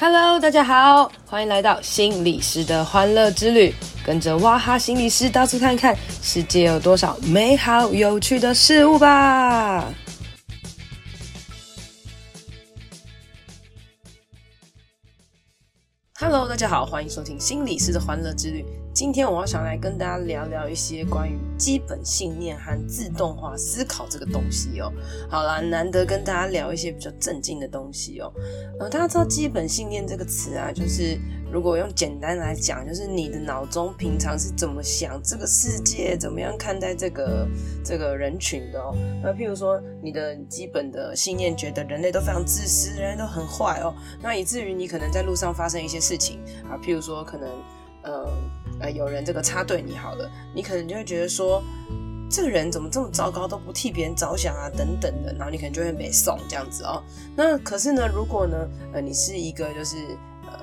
Hello，大家好，欢迎来到心理师的欢乐之旅，跟着哇哈心理师到处看看，世界有多少美好有趣的事物吧。Hello，大家好，欢迎收听心理师的欢乐之旅。今天我想来跟大家聊聊一些关于基本信念和自动化思考这个东西哦。好啦，难得跟大家聊一些比较正经的东西哦。呃，大家知道基本信念这个词啊，就是。如果用简单来讲，就是你的脑中平常是怎么想这个世界，怎么样看待这个这个人群的哦。那譬如说，你的基本的信念觉得人类都非常自私，人类都很坏哦。那以至于你可能在路上发生一些事情啊，譬如说可能呃呃有人这个插队你好了，你可能就会觉得说，这个人怎么这么糟糕，都不替别人着想啊等等的，然后你可能就会被送这样子哦。那可是呢，如果呢呃你是一个就是。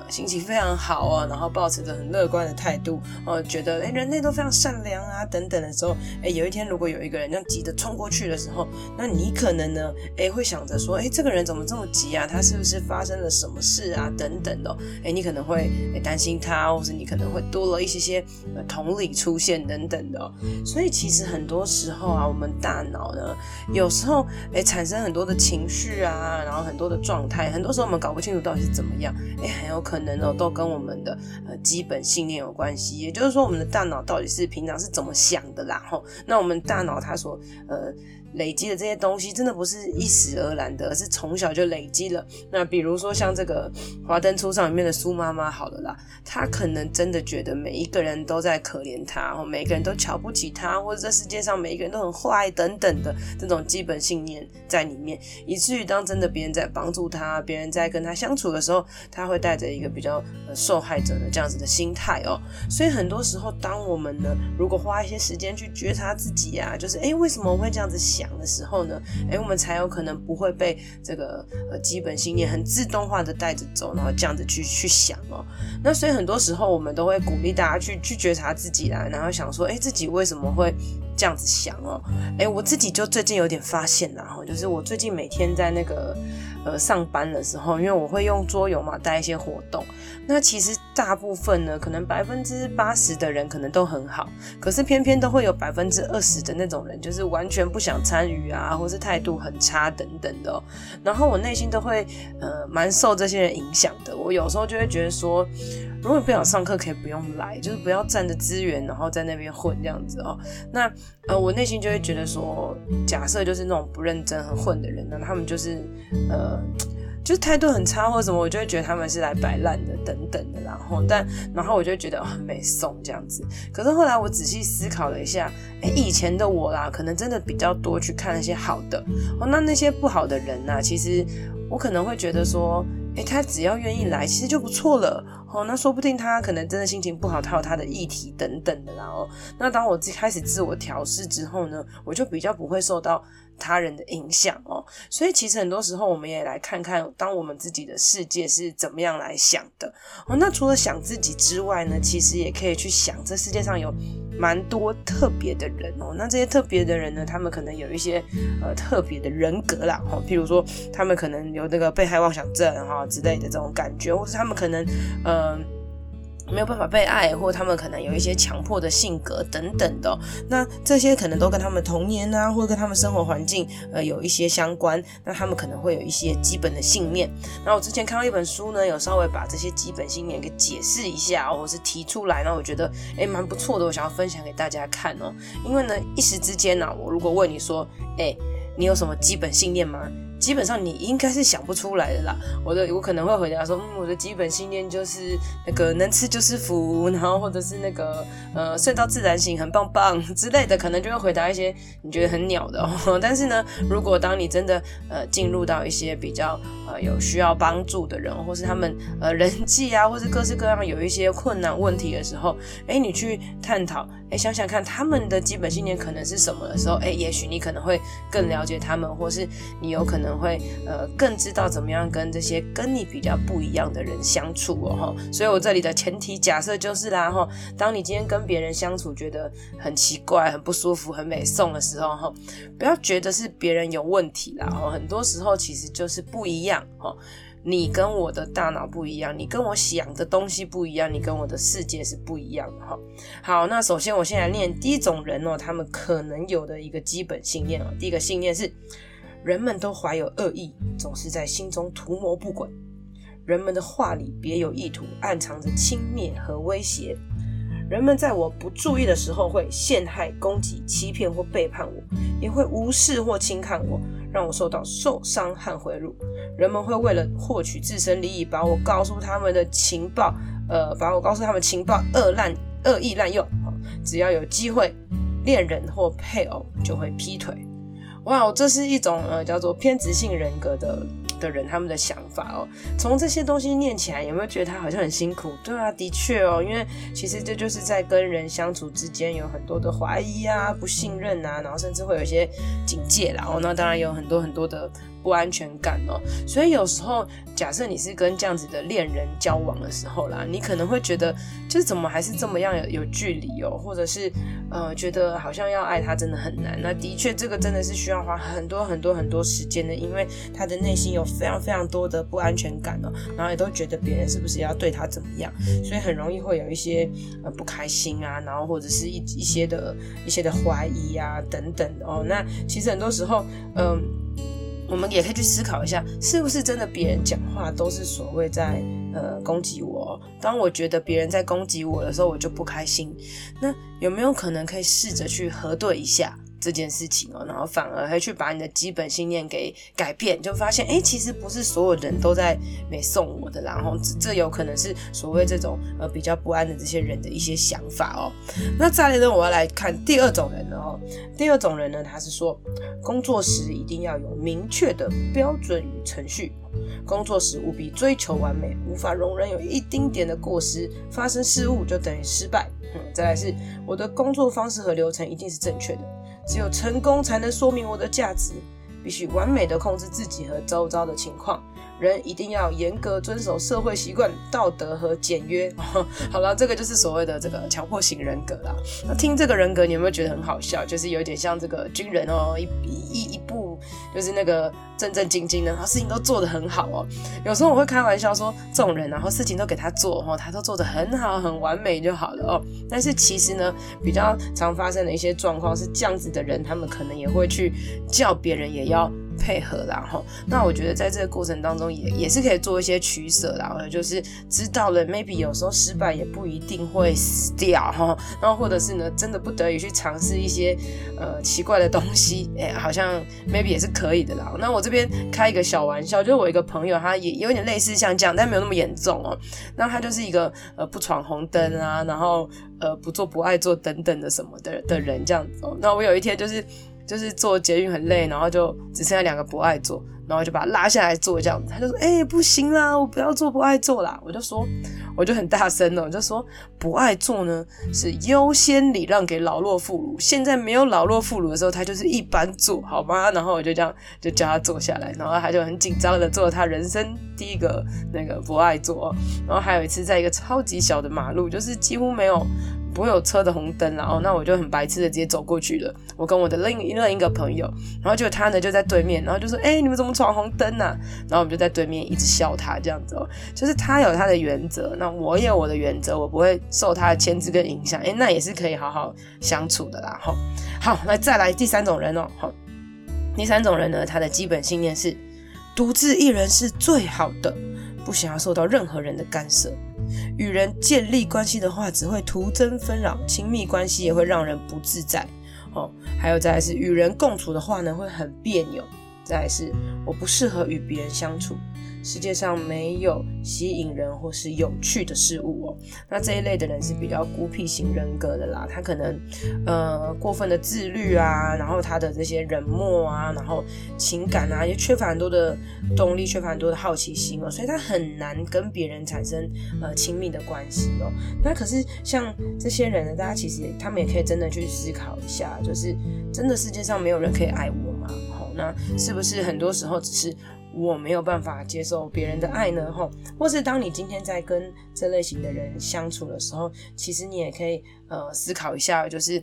心情非常好啊，然后抱持着很乐观的态度，哦，觉得哎人类都非常善良啊，等等的时候，哎有一天如果有一个人这样急着冲过去的时候，那你可能呢，哎会想着说，哎这个人怎么这么急啊？他是不是发生了什么事啊？等等的，哎你可能会担心他，或是你可能会多了一些些同理出现等等的。所以其实很多时候啊，我们大脑呢，有时候哎产生很多的情绪啊，然后很多的状态，很多时候我们搞不清楚到底是怎么样，哎很有可能。可能呢，都跟我们的呃基本信念有关系。也就是说，我们的大脑到底是平常是怎么想的啦？吼，那我们大脑它所呃。累积的这些东西真的不是一时而然的，而是从小就累积了。那比如说像这个《华灯初上》里面的苏妈妈，好了啦，她可能真的觉得每一个人都在可怜她，或每个人都瞧不起她，或者这世界上每一个人都很坏等等的这种基本信念在里面，以至于当真的别人在帮助她，别人在跟她相处的时候，她会带着一个比较呃受害者的这样子的心态哦。所以很多时候，当我们呢，如果花一些时间去觉察自己啊，就是诶，为什么我会这样子想？的时候呢，哎，我们才有可能不会被这个呃基本信念很自动化的带着走，然后这样子去去想哦。那所以很多时候我们都会鼓励大家去去觉察自己啦，然后想说，哎，自己为什么会这样子想哦？哎，我自己就最近有点发现啦，哈，就是我最近每天在那个。呃，上班的时候，因为我会用桌游嘛，带一些活动。那其实大部分呢，可能百分之八十的人可能都很好，可是偏偏都会有百分之二十的那种人，就是完全不想参与啊，或是态度很差等等的喔。然后我内心都会呃蛮受这些人影响的。我有时候就会觉得说，如果你不想上课，可以不用来，就是不要占着资源，然后在那边混这样子哦。那呃，我内心就会觉得说，假设就是那种不认真、很混的人，呢他们就是呃。就是态度很差或者什么，我就会觉得他们是来摆烂的等等的，然后但然后我就觉得很没送这样子。可是后来我仔细思考了一下，哎，以前的我啦，可能真的比较多去看那些好的哦，那那些不好的人呐，其实我可能会觉得说。诶，他只要愿意来，其实就不错了。哦，那说不定他可能真的心情不好，他有他的议题等等的啦。哦，那当我开始自我调试之后呢，我就比较不会受到他人的影响哦。所以其实很多时候，我们也来看看，当我们自己的世界是怎么样来想的。哦，那除了想自己之外呢，其实也可以去想这世界上有。蛮多特别的人哦，那这些特别的人呢，他们可能有一些呃特别的人格啦，哈，譬如说他们可能有那个被害妄想症哈之类的这种感觉，或者他们可能嗯。没有办法被爱，或者他们可能有一些强迫的性格等等的，那这些可能都跟他们童年啊，或者跟他们生活环境呃有一些相关。那他们可能会有一些基本的信念。那我之前看到一本书呢，有稍微把这些基本信念给解释一下，或是提出来，那我觉得诶蛮不错的，我想要分享给大家看哦。因为呢，一时之间呢，我如果问你说，诶，你有什么基本信念吗？基本上你应该是想不出来的啦。我的我可能会回答说，嗯，我的基本信念就是那个能吃就是福，然后或者是那个呃睡到自然醒，很棒棒之类的，可能就会回答一些你觉得很鸟的哦。但是呢，如果当你真的呃进入到一些比较呃有需要帮助的人，或是他们呃人际啊，或是各式各样有一些困难问题的时候，哎，你去探讨，哎，想想看他们的基本信念可能是什么的时候，哎，也许你可能会更了解他们，或是你有可能。会呃更知道怎么样跟这些跟你比较不一样的人相处哦哈，所以我这里的前提假设就是啦哈，当你今天跟别人相处觉得很奇怪、很不舒服、很美送的时候哈，不要觉得是别人有问题啦哈，很多时候其实就是不一样样哦。你跟我的大脑不一样，你跟我想的东西不一样，你跟我的世界是不一样的哈。好，那首先我先来念第一种人哦，他们可能有的一个基本信念哦。第一个信念是，人们都怀有恶意，总是在心中图谋不轨。人们的话里别有意图，暗藏着轻蔑和威胁。人们在我不注意的时候会陷害、攻击、欺骗或背叛我，也会无视或轻看我。让我受到受伤和毁辱。人们会为了获取自身利益，把我告诉他们的情报，呃，把我告诉他们情报恶滥恶意滥用。只要有机会，恋人或配偶就会劈腿。哇，这是一种呃叫做偏执性人格的的人他们的想法哦。从这些东西念起来，有没有觉得他好像很辛苦？对啊，的确哦，因为其实这就是在跟人相处之间有很多的怀疑啊、不信任啊，然后甚至会有一些警戒啦。哦，那当然有很多很多的。不安全感哦，所以有时候假设你是跟这样子的恋人交往的时候啦，你可能会觉得就是怎么还是这么样有有距离哦，或者是呃觉得好像要爱他真的很难。那的确这个真的是需要花很多很多很多时间的，因为他的内心有非常非常多的不安全感哦，然后也都觉得别人是不是要对他怎么样，所以很容易会有一些呃不开心啊，然后或者是一一些的一些的怀疑啊等等哦。那其实很多时候嗯。我们也可以去思考一下，是不是真的别人讲话都是所谓在呃攻击我？当我觉得别人在攻击我的时候，我就不开心。那有没有可能可以试着去核对一下？这件事情哦，然后反而还去把你的基本信念给改变，就发现哎，其实不是所有人都在没送我的，然后这这有可能是所谓这种呃比较不安的这些人的一些想法哦。那再来呢，我要来看第二种人了哦。第二种人呢，他是说工作时一定要有明确的标准与程序，工作时务必追求完美，无法容忍有一丁点的过失，发生失误就等于失败。嗯，再来是我的工作方式和流程一定是正确的。只有成功才能说明我的价值，必须完美的控制自己和周遭的情况。人一定要严格遵守社会习惯、道德和简约。好了，这个就是所谓的这个强迫型人格啦。那听这个人格，你有没有觉得很好笑？就是有点像这个军人哦，一一一就是那个正正经经的，然后事情都做得很好哦。有时候我会开玩笑说，这种人然后事情都给他做哦，他都做得很好、很完美就好了哦。但是其实呢，比较常发生的一些状况是这样子的人，他们可能也会去叫别人也要。配合，然后，那我觉得在这个过程当中也也是可以做一些取舍，然后就是知道了，maybe 有时候失败也不一定会死掉哈，然后或者是呢，真的不得已去尝试一些呃奇怪的东西，哎，好像 maybe 也是可以的啦。那我这边开一个小玩笑，就是我一个朋友，他也有点类似像这样，但没有那么严重哦。那他就是一个呃不闯红灯啊，然后呃不做不爱做等等的什么的的人这样子哦。那我有一天就是。就是坐捷运很累，然后就只剩下两个不爱坐，然后就把他拉下来坐这样子。他就说：“哎、欸，不行啦，我不要坐不爱坐啦。”我就说，我就很大声的，我就说：“不爱坐呢是优先礼让给老弱妇孺，现在没有老弱妇孺的时候，他就是一般坐，好吗？”然后我就这样就叫他坐下来，然后他就很紧张的做了他人生第一个那个不爱坐。然后还有一次在一个超级小的马路，就是几乎没有。不会有车的红灯，然后那我就很白痴的直接走过去了。我跟我的另一另一个朋友，然后就他呢就在对面，然后就说：“哎、你们怎么闯红灯啊？”然后我们就在对面一直笑他这样子哦，就是他有他的原则，那我也有我的原则，我不会受他的牵制跟影响。哎，那也是可以好好相处的啦。好，好，那再来第三种人哦。好，第三种人呢，他的基本信念是独自一人是最好的，不想要受到任何人的干涉。与人建立关系的话，只会徒增纷扰；亲密关系也会让人不自在。哦，还有再来是与人共处的话呢，会很别扭。再来是我不适合与别人相处。世界上没有吸引人或是有趣的事物哦。那这一类的人是比较孤僻型人格的啦，他可能呃过分的自律啊，然后他的这些冷漠啊，然后情感啊也缺乏很多的动力，缺乏很多的好奇心哦，所以他很难跟别人产生呃亲密的关系哦。那可是像这些人呢，大家其实他们也可以真的去思考一下，就是真的世界上没有人可以爱我吗？好，那是不是很多时候只是我没有办法接受别人的爱呢，吼，或是当你今天在跟这类型的人相处的时候，其实你也可以呃思考一下，就是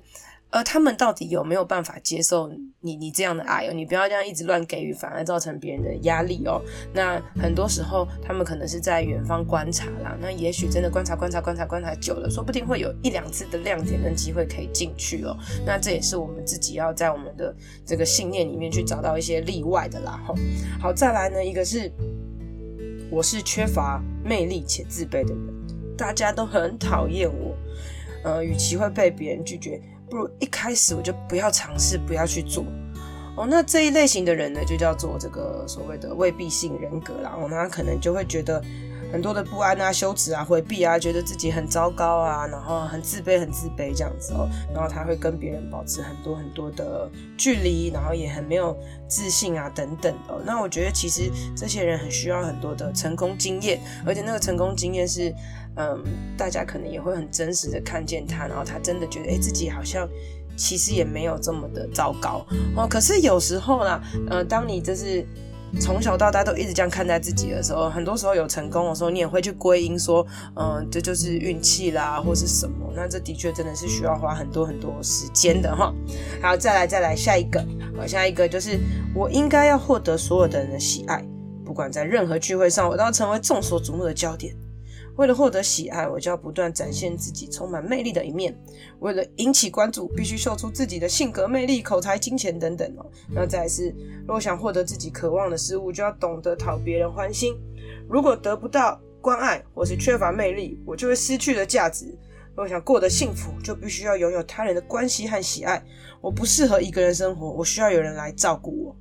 而他们到底有没有办法接受你你这样的爱哦？你不要这样一直乱给予，反而造成别人的压力哦。那很多时候他们可能是在远方观察啦，那也许真的观察观察观察观察久了，说不定会有一两次的亮点跟机会可以进去哦。那这也是我们自己要在我们的这个信念里面去找到一些例外的啦。吼，好，再来呢，一个是我是缺乏魅力且自卑的人，大家都很讨厌我，呃，与其会被别人拒绝。不如一开始我就不要尝试，不要去做哦。那这一类型的人呢，就叫做这个所谓的未必性人格啦。哦，那可能就会觉得很多的不安啊、羞耻啊、回避啊，觉得自己很糟糕啊，然后很自卑、很自卑这样子哦。然后他会跟别人保持很多很多的距离，然后也很没有自信啊等等的哦。那我觉得其实这些人很需要很多的成功经验，而且那个成功经验是。嗯，大家可能也会很真实的看见他，然后他真的觉得，哎，自己好像其实也没有这么的糟糕哦。可是有时候啦，呃，当你就是从小到大都一直这样看待自己的时候，很多时候有成功的时候，你也会去归因说，嗯，这就是运气啦，或是什么。那这的确真的是需要花很多很多时间的哈。好，再来再来下一个，好，下一个就是我应该要获得所有的人的喜爱，不管在任何聚会上，我都要成为众所瞩目的焦点。为了获得喜爱，我就要不断展现自己充满魅力的一面。为了引起关注，必须秀出自己的性格、魅力、口才、金钱等等哦。那再来是，若想获得自己渴望的事物，就要懂得讨别人欢心。如果得不到关爱，或是缺乏魅力，我就会失去了价值。若想过得幸福，就必须要拥有他人的关系和喜爱。我不适合一个人生活，我需要有人来照顾我。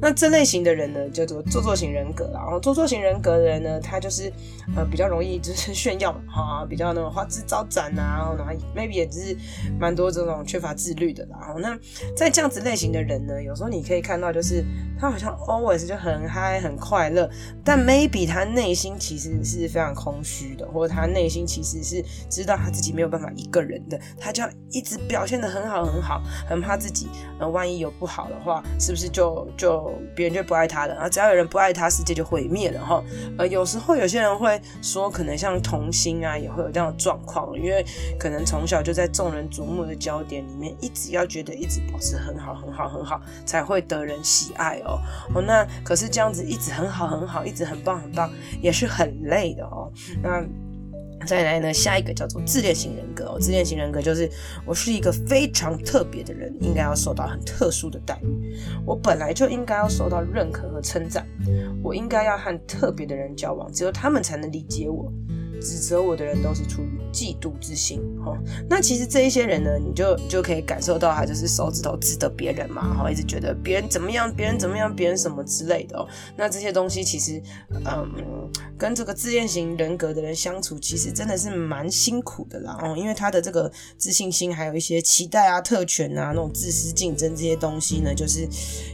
那这类型的人呢，叫做做作型人格啦。然后做作型人格的人呢，他就是呃比较容易就是 炫耀哈，比较那种花枝招展啊，然后 maybe 也是蛮多这种缺乏自律的啦。然后那在这样子类型的人呢，有时候你可以看到，就是他好像 always 就很嗨很快乐，但 maybe 他内心其实是非常空虚的，或者他内心其实是知道他自己没有办法一个人的，他就要一直表现的很好很好，很怕自己呃万一有不好的话，是不是就就别人就不爱他了，然后只要有人不爱他，世界就毁灭了哈。呃，有时候有些人会说，可能像童星啊，也会有这样的状况，因为可能从小就在众人瞩目的焦点里面，一直要觉得一直保持很好、很好、很好，才会得人喜爱哦。哦，那可是这样子一直很好、很好，一直很棒、很棒，也是很累的哦。那。再来呢，下一个叫做自恋型人格哦。自恋型人格就是我是一个非常特别的人，应该要受到很特殊的待遇。我本来就应该要受到认可和称赞。我应该要和特别的人交往，只有他们才能理解我。指责我的人都是出于嫉妒之心，哈。那其实这一些人呢，你就你就可以感受到他就是手指头指的别人嘛，哈，一直觉得别人怎么样，别人怎么样，别人什么之类的哦。那这些东西其实，嗯，跟这个自恋型人格的人相处，其实真的是蛮辛苦的啦，哦，因为他的这个自信心，还有一些期待啊、特权啊、那种自私竞争这些东西呢，就是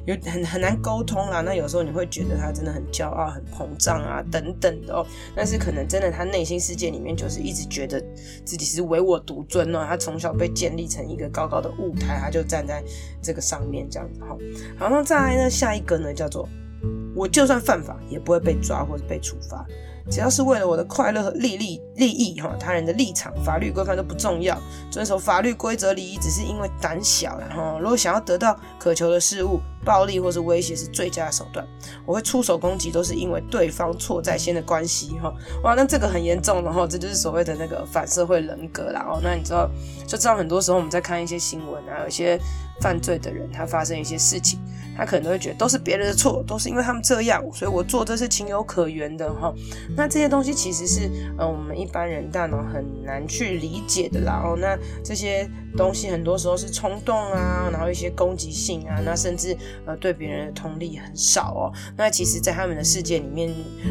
有很很难沟通啦。那有时候你会觉得他真的很骄傲、很膨胀啊，等等的哦。但是可能真的他内心。世界里面就是一直觉得自己是唯我独尊哦，他从小被建立成一个高高的舞台，他就站在这个上面这样子哈。好，那再来呢，下一个呢叫做我就算犯法也不会被抓或者被处罚。只要是为了我的快乐和利益利益哈，他人的立场、法律规范都不重要。遵守法律规则礼仪，只是因为胆小。然后，如果想要得到渴求的事物，暴力或是威胁是最佳的手段。我会出手攻击，都是因为对方错在先的关系哈。哇，那这个很严重，然后这就是所谓的那个反社会人格啦。哦，那你知道，就知道很多时候我们在看一些新闻啊，有些犯罪的人他发生一些事情。他可能都会觉得都是别人的错，都是因为他们这样，所以我做这是情有可原的哈。那这些东西其实是呃我们一般人大脑很难去理解的啦。哦，那这些东西很多时候是冲动啊，然后一些攻击性啊，那甚至呃对别人的同理很少哦。那其实，在他们的世界里面，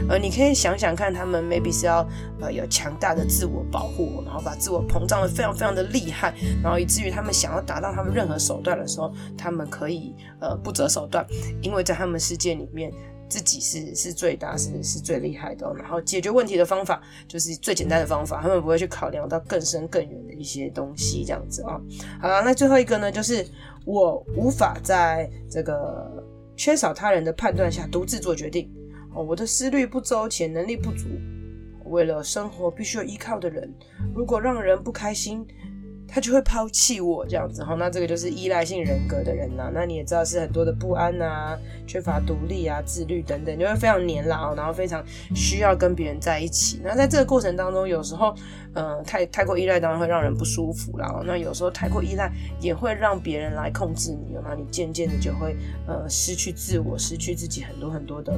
呃，你可以想想看，他们 maybe 是要呃有强大的自我保护，然后把自我膨胀的非常非常的厉害，然后以至于他们想要达到他们任何手段的时候，他们可以呃不择手。段，因为在他们世界里面，自己是是最大，是是最厉害的。然后解决问题的方法就是最简单的方法，他们不会去考量到更深更远的一些东西，这样子啊。好了，那最后一个呢，就是我无法在这个缺少他人的判断下独自做决定哦。我的思虑不周且能力不足，为了生活必须要依靠的人，如果让人不开心。他就会抛弃我这样子哈。那这个就是依赖性人格的人呐。那你也知道是很多的不安啊，缺乏独立啊、自律等等，就会非常黏啦，然后非常需要跟别人在一起。那在这个过程当中，有时候。呃，太太过依赖当然会让人不舒服啦。那有时候太过依赖也会让别人来控制你，那你渐渐的就会呃失去自我，失去自己很多很多的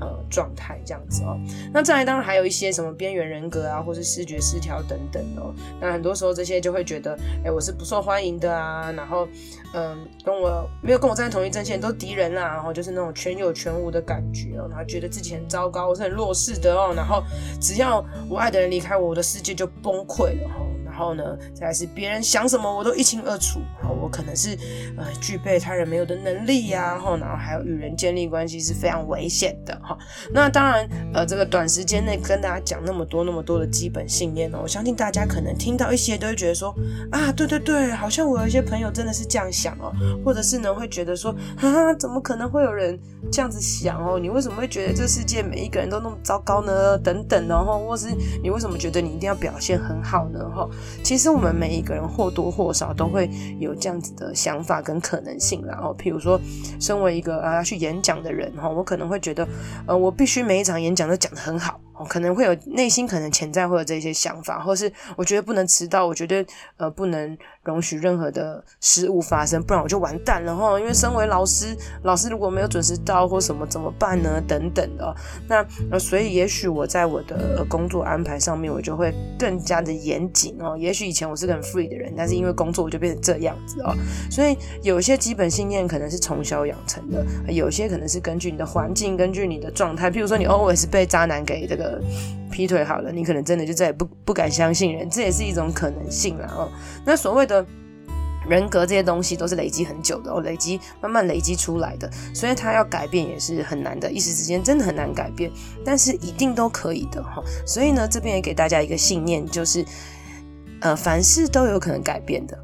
呃状态这样子哦。那再来当然还有一些什么边缘人格啊，或是视觉失调等等哦。那很多时候这些就会觉得，哎，我是不受欢迎的啊。然后嗯、跟我没有跟我站在同一阵线都敌人啦。然后就是那种全有全无的感觉哦。然后觉得自己很糟糕，我是很弱势的哦。然后只要我爱的人离开我，我的世界就。崩溃了哈，然后呢，再来是别人想什么我都一清二楚，好，我可能是呃具备他人没有的能力呀，哈，然后还有与人建立关系是非常危险的哈。那当然，呃，这个短时间内跟大家讲那么多那么多的基本信念呢，我相信大家可能听到一些都会觉得说啊，对对对，好像我有一些朋友真的是这样想哦，或者是呢会觉得说啊，怎么可能会有人这样子想哦？你为什么会觉得这世界每一个人都那么糟糕呢？等等，然后或是你为什么觉得你一定要表现？很好呢，哈，其实我们每一个人或多或少都会有这样子的想法跟可能性，然后，譬如说，身为一个啊去演讲的人，哈，我可能会觉得，呃，我必须每一场演讲都讲得很好。哦可能会有内心可能潜在会有这些想法，或是我觉得不能迟到，我觉得呃不能容许任何的失误发生，不然我就完蛋了哈。因为身为老师，老师如果没有准时到或什么怎么办呢？等等的。那呃所以也许我在我的工作安排上面，我就会更加的严谨哦。也许以前我是个很 free 的人，但是因为工作我就变成这样子哦。所以有些基本信念可能是从小养成的，有些可能是根据你的环境，根据你的状态。譬如说你 always 被渣男给这个。劈腿好了，你可能真的就再也不不敢相信人，这也是一种可能性啦哦。那所谓的人格这些东西都是累积很久的哦，累积慢慢累积出来的，所以他要改变也是很难的，一时之间真的很难改变，但是一定都可以的哈。所以呢，这边也给大家一个信念，就是呃，凡事都有可能改变的。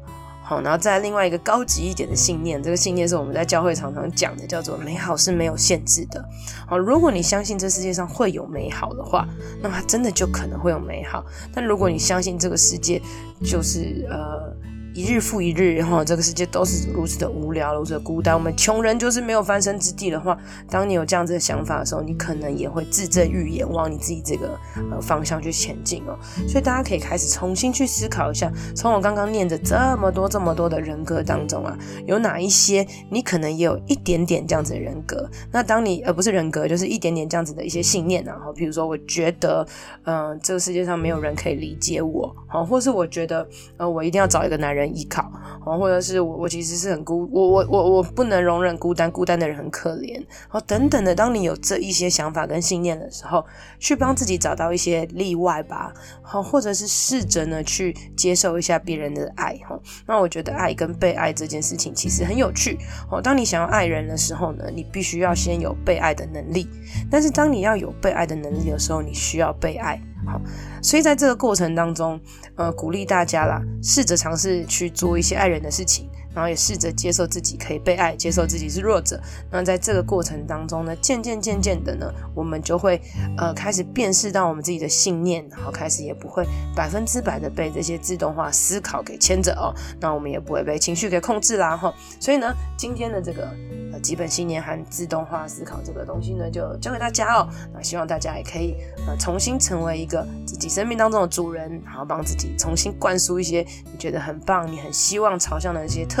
好，然后再另外一个高级一点的信念，这个信念是我们在教会常常讲的，叫做美好是没有限制的。好，如果你相信这世界上会有美好的话，那么它真的就可能会有美好。但如果你相信这个世界就是呃。一日复一日，然后这个世界都是如此的无聊，如此的孤单。我们穷人就是没有翻身之地的话，当你有这样子的想法的时候，你可能也会自证预言，往你自己这个呃方向去前进哦。所以大家可以开始重新去思考一下，从我刚刚念的这么多这么多的人格当中啊，有哪一些你可能也有一点点这样子的人格？那当你而不是人格，就是一点点这样子的一些信念啊。好，比如说我觉得，嗯、这个世界上没有人可以理解我，好，或是我觉得，呃，我一定要找一个男人。人依靠，或者是我，我其实是很孤，我我我我不能容忍孤单，孤单的人很可怜，好，等等的。当你有这一些想法跟信念的时候，去帮自己找到一些例外吧，好，或者是试着呢去接受一下别人的爱，哈。那我觉得爱跟被爱这件事情其实很有趣，哦。当你想要爱人的时候呢，你必须要先有被爱的能力，但是当你要有被爱的能力的时候，你需要被爱。好，所以在这个过程当中，呃，鼓励大家啦，试着尝试去做一些爱人的事情。然后也试着接受自己可以被爱，接受自己是弱者。那在这个过程当中呢，渐渐渐渐的呢，我们就会呃开始辨识到我们自己的信念，然后开始也不会百分之百的被这些自动化思考给牵着哦。那我们也不会被情绪给控制啦哈。所以呢，今天的这个呃基本信念和自动化思考这个东西呢，就教给大家哦。那希望大家也可以呃重新成为一个自己生命当中的主人，然后帮自己重新灌输一些你觉得很棒、你很希望朝向的一些特。